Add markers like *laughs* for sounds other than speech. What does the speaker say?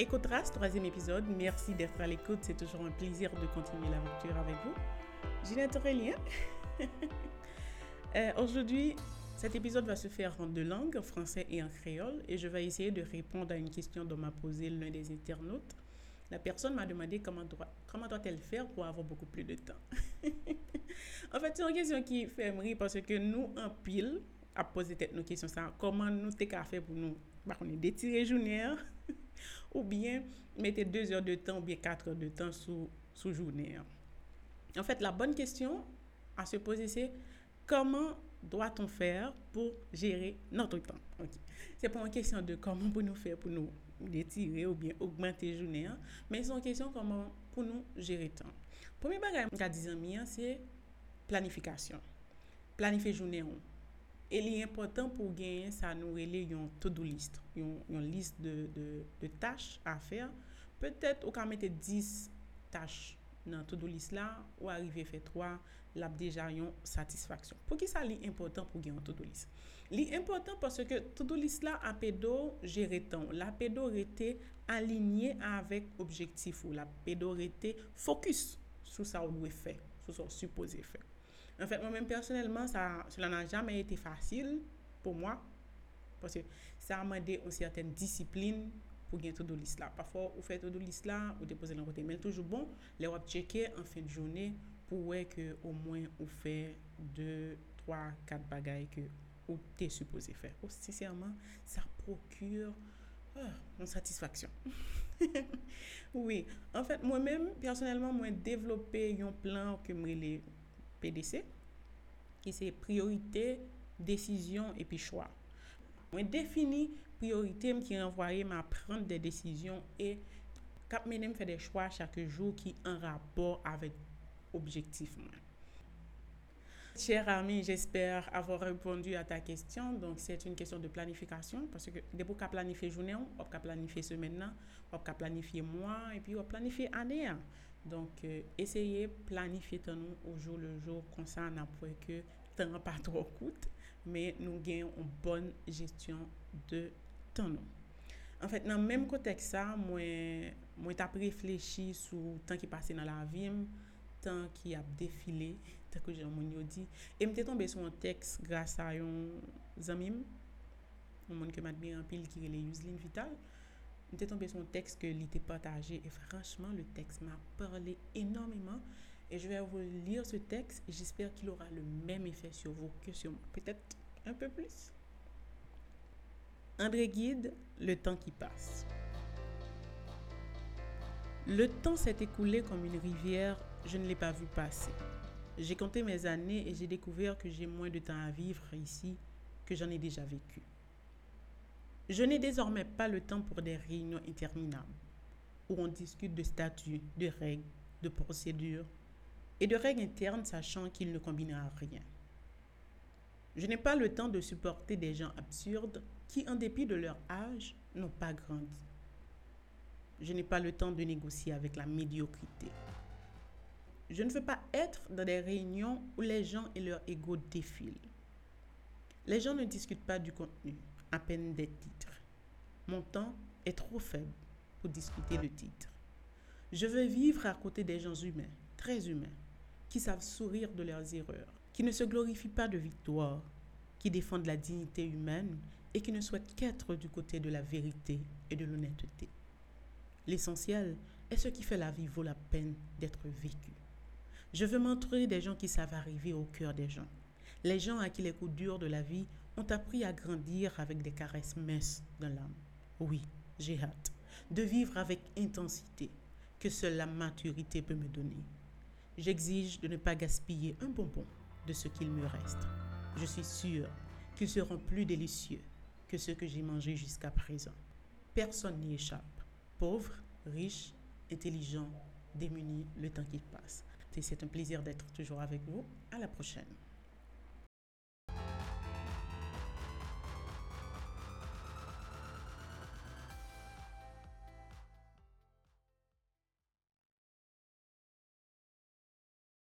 Écoutras, troisième épisode. Merci d'être à l'écoute. C'est toujours un plaisir de continuer l'aventure avec vous. Ginette Aurélien. *laughs* euh, Aujourd'hui, cet épisode va se faire en deux langues, en français et en créole, et je vais essayer de répondre à une question dont m'a posé l'un des internautes. La personne m'a demandé comment doit, comment doit-elle faire pour avoir beaucoup plus de temps? *laughs* en fait, c'est une question qui fait rire parce que nous, en pile, à poser nos questions ça comment nous t'es faire pour nous? Bah, on est d'étirer journée hein? ou bien mettez 2 heures de temps ou bien 4 heures de temps sous, sous journée. En fait, la bonne question à se poser, c'est comment doit-on faire pour gérer notre temps? Okay. C'est pas une question de comment pour nous faire pour nous détirer ou bien augmenter journée, hein? mais c'est une question comment pour nous gérer le temps. Premier bagage qu'a dit c'est planification. Planifier journée. E li important pou genyen sa nou rele yon to-do list, yon, yon list de, de, de tache a fer. Petet ou ka mette 10 tache nan to-do list la, ou arrive fe 3, lap deja yon satisfaksyon. Pou ki sa li important pou genyen to-do list? Li important parce ke to-do list la apedo jere tan. la pedo rete alinye avèk objektif ou la pedo rete fokus sou sa ou lwe fe, sou sa ou suppose fe. En fait, moi-même, personnellement, ça, cela n'a jamais été facile pour moi. Parce que ça a demandé une certaine discipline pour gagner tout de liste là. Parfois, vous faites tout de liste là, vous déposez dans côté. Mais toujours bon, les web checker en fin de journée pour voir que au moins vous fait 2, 3, 4 bagailles que vous êtes supposé faire. Oh, sincèrement, ça procure oh, une satisfaction. *laughs* oui, en fait, moi-même, personnellement, moi développé un plan que je PDC, ki se priorite, desisyon epi chwa. Mwen defini priorite m ki renvoye m ap prent de desisyon e kap menem fe de chwa chake jou ki an rapor avek objektif mwen. Cher ami, j'espère avoir répondu à ta question. Donc, c'est une question de planification parce que dès qu'à planifier journée, on peut planifier semaine, on peut planifier mois et puis on peut planifier année. Donk, euh, eseye planifiye tan nou oujou le jour konsan an apwe ke tan an pa tro koute, me nou gen yon bon gestyon de tan nou. An fèt nan menm kotek sa, mwen, mwen tap reflechi sou tan ki pase nan la vim, tan ki ap defile, tan ki jan moun yo di. E mte tombe sou an teks grasa yon zanmim, moun ke madmir an pil ki rele Yuzlin Vital, mte tombe sou an teks ke li te pataje, e franchman, le teks m'a parle enormeman, e je vais vous lire ce teks, et j'espère qu'il aura le même effet sur vous que sur moi. Peut-être un peu plus. André Guide, Le temps qui passe. Le temps s'est écoulé comme une rivière je ne l'ai pas vu passer. J'ai compté mes années et j'ai découvert que j'ai moins de temps à vivre ici que j'en ai déjà vécu. Je n'ai désormais pas le temps pour des réunions interminables où on discute de statuts, de règles, de procédures et de règles internes sachant qu'ils ne combinent à rien. Je n'ai pas le temps de supporter des gens absurdes qui, en dépit de leur âge, n'ont pas grandi. Je n'ai pas le temps de négocier avec la médiocrité. Je ne veux pas être dans des réunions où les gens et leur ego défilent. Les gens ne discutent pas du contenu, à peine des titres. Mon temps est trop faible pour discuter de titres. Je veux vivre à côté des gens humains, très humains, qui savent sourire de leurs erreurs, qui ne se glorifient pas de victoire, qui défendent la dignité humaine et qui ne souhaitent qu'être du côté de la vérité et de l'honnêteté. L'essentiel est ce qui fait la vie vaut la peine d'être vécue. Je veux m'entourer des gens qui savent arriver au cœur des gens. Les gens à qui les coups durs de la vie ont appris à grandir avec des caresses minces dans l'âme. Oui, j'ai hâte de vivre avec intensité que seule la maturité peut me donner. J'exige de ne pas gaspiller un bonbon de ce qu'il me reste. Je suis sûre qu'ils seront plus délicieux que ceux que j'ai mangés jusqu'à présent. Personne n'y échappe. Pauvre, riche, intelligent, démuni, le temps qui passe. C'est un plaisir d'être toujours avec vous. À la prochaine.